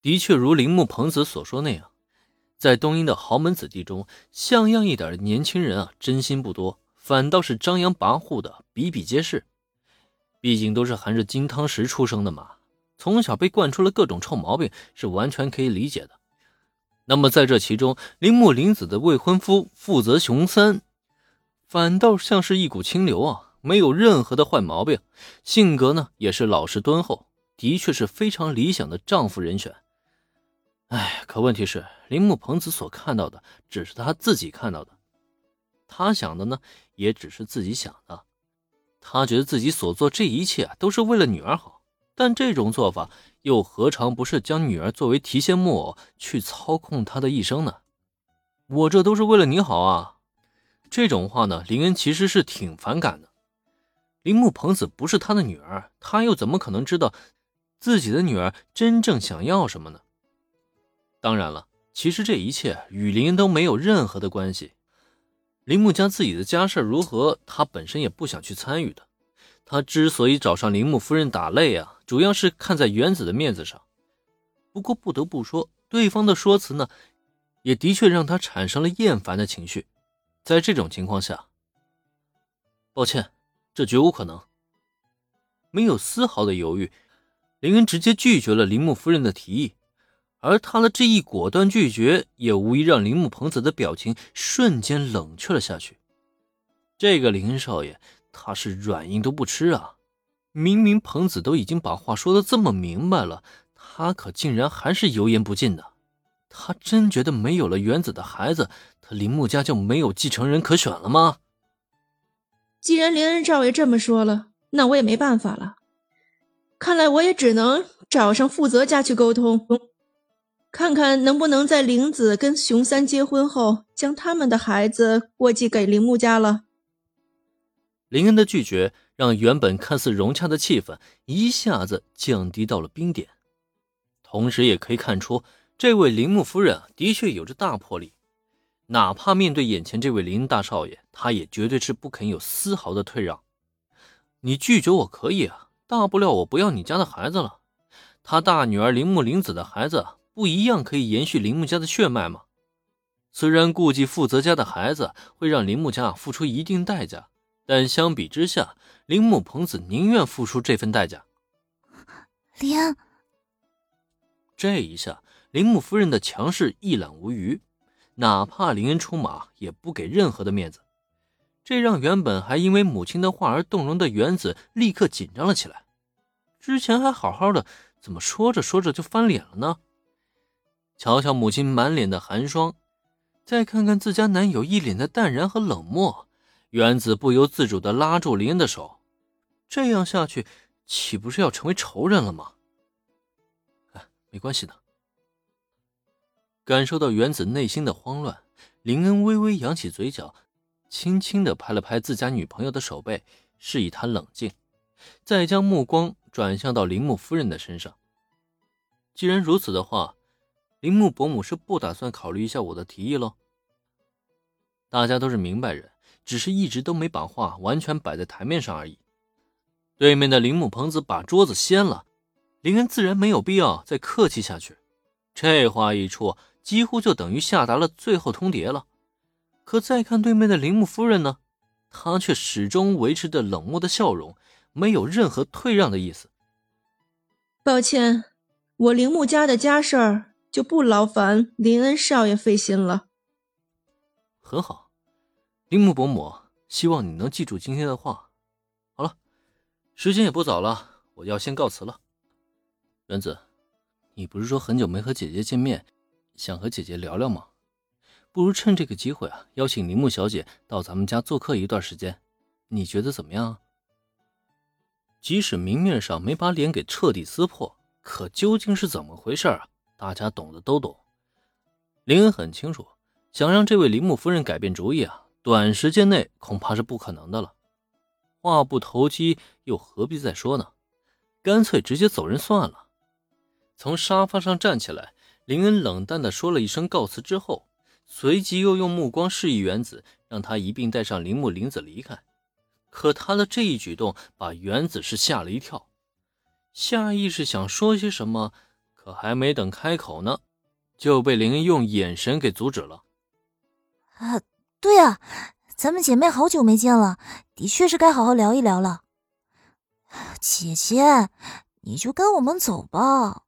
的确如铃木朋子所说那样，在东英的豪门子弟中，像样一点的年轻人啊，真心不多，反倒是张扬跋扈的比比皆是。毕竟都是含着金汤匙出生的嘛，从小被惯出了各种臭毛病，是完全可以理解的。那么在这其中，铃木玲子的未婚夫负责雄三，反倒像是一股清流啊，没有任何的坏毛病，性格呢也是老实敦厚，的确是非常理想的丈夫人选。哎，可问题是，铃木朋子所看到的只是他自己看到的，他想的呢也只是自己想的，他觉得自己所做这一切都是为了女儿好，但这种做法。又何尝不是将女儿作为提线木偶去操控她的一生呢？我这都是为了你好啊！这种话呢，林恩其实是挺反感的。铃木朋子不是他的女儿，他又怎么可能知道自己的女儿真正想要什么呢？当然了，其实这一切与林都没有任何的关系。铃木家自己的家事如何，他本身也不想去参与的。他之所以找上铃木夫人打擂啊，主要是看在原子的面子上。不过不得不说，对方的说辞呢，也的确让他产生了厌烦的情绪。在这种情况下，抱歉，这绝无可能。没有丝毫的犹豫，林恩直接拒绝了铃木夫人的提议。而他的这一果断拒绝，也无疑让铃木朋子的表情瞬间冷却了下去。这个林少爷。他是软硬都不吃啊！明明彭子都已经把话说的这么明白了，他可竟然还是油盐不进的。他真觉得没有了原子的孩子，他铃木家就没有继承人可选了吗？既然林恩少爷这么说了，那我也没办法了。看来我也只能找上负责家去沟通，看看能不能在玲子跟熊三结婚后，将他们的孩子过继给铃木家了。林恩的拒绝让原本看似融洽的气氛一下子降低到了冰点，同时也可以看出，这位铃木夫人的确有着大魄力，哪怕面对眼前这位林大少爷，她也绝对是不肯有丝毫的退让。你拒绝我可以啊，大不了我不要你家的孩子了。他大女儿铃木玲子的孩子不一样可以延续铃木家的血脉吗？虽然顾忌负责家的孩子会让铃木家付出一定代价。但相比之下，铃木朋子宁愿付出这份代价。林，这一下，铃木夫人的强势一览无余，哪怕林恩出马，也不给任何的面子。这让原本还因为母亲的话而动容的原子立刻紧张了起来。之前还好好的，怎么说着说着就翻脸了呢？瞧瞧母亲满脸的寒霜，再看看自家男友一脸的淡然和冷漠。原子不由自主的拉住林恩的手，这样下去，岂不是要成为仇人了吗？哎，没关系的。感受到原子内心的慌乱，林恩微微扬起嘴角，轻轻的拍了拍自家女朋友的手背，示意她冷静，再将目光转向到铃木夫人的身上。既然如此的话，铃木伯母是不打算考虑一下我的提议喽？大家都是明白人。只是一直都没把话完全摆在台面上而已。对面的铃木朋子把桌子掀了，林恩自然没有必要再客气下去。这话一出，几乎就等于下达了最后通牒了。可再看对面的铃木夫人呢，她却始终维持着冷漠的笑容，没有任何退让的意思。抱歉，我铃木家的家事儿就不劳烦林恩少爷费心了。很好。铃木伯母，希望你能记住今天的话。好了，时间也不早了，我要先告辞了。原子，你不是说很久没和姐姐见面，想和姐姐聊聊吗？不如趁这个机会啊，邀请铃木小姐到咱们家做客一段时间，你觉得怎么样？即使明面上没把脸给彻底撕破，可究竟是怎么回事啊？大家懂的都懂。林恩很清楚，想让这位铃木夫人改变主意啊。短时间内恐怕是不可能的了。话不投机，又何必再说呢？干脆直接走人算了。从沙发上站起来，林恩冷淡的说了一声告辞之后，随即又用目光示意原子，让他一并带上铃木林子离开。可他的这一举动把原子是吓了一跳，下意识想说些什么，可还没等开口呢，就被林用眼神给阻止了。啊，对啊，咱们姐妹好久没见了，的确是该好好聊一聊了。姐姐，你就跟我们走吧。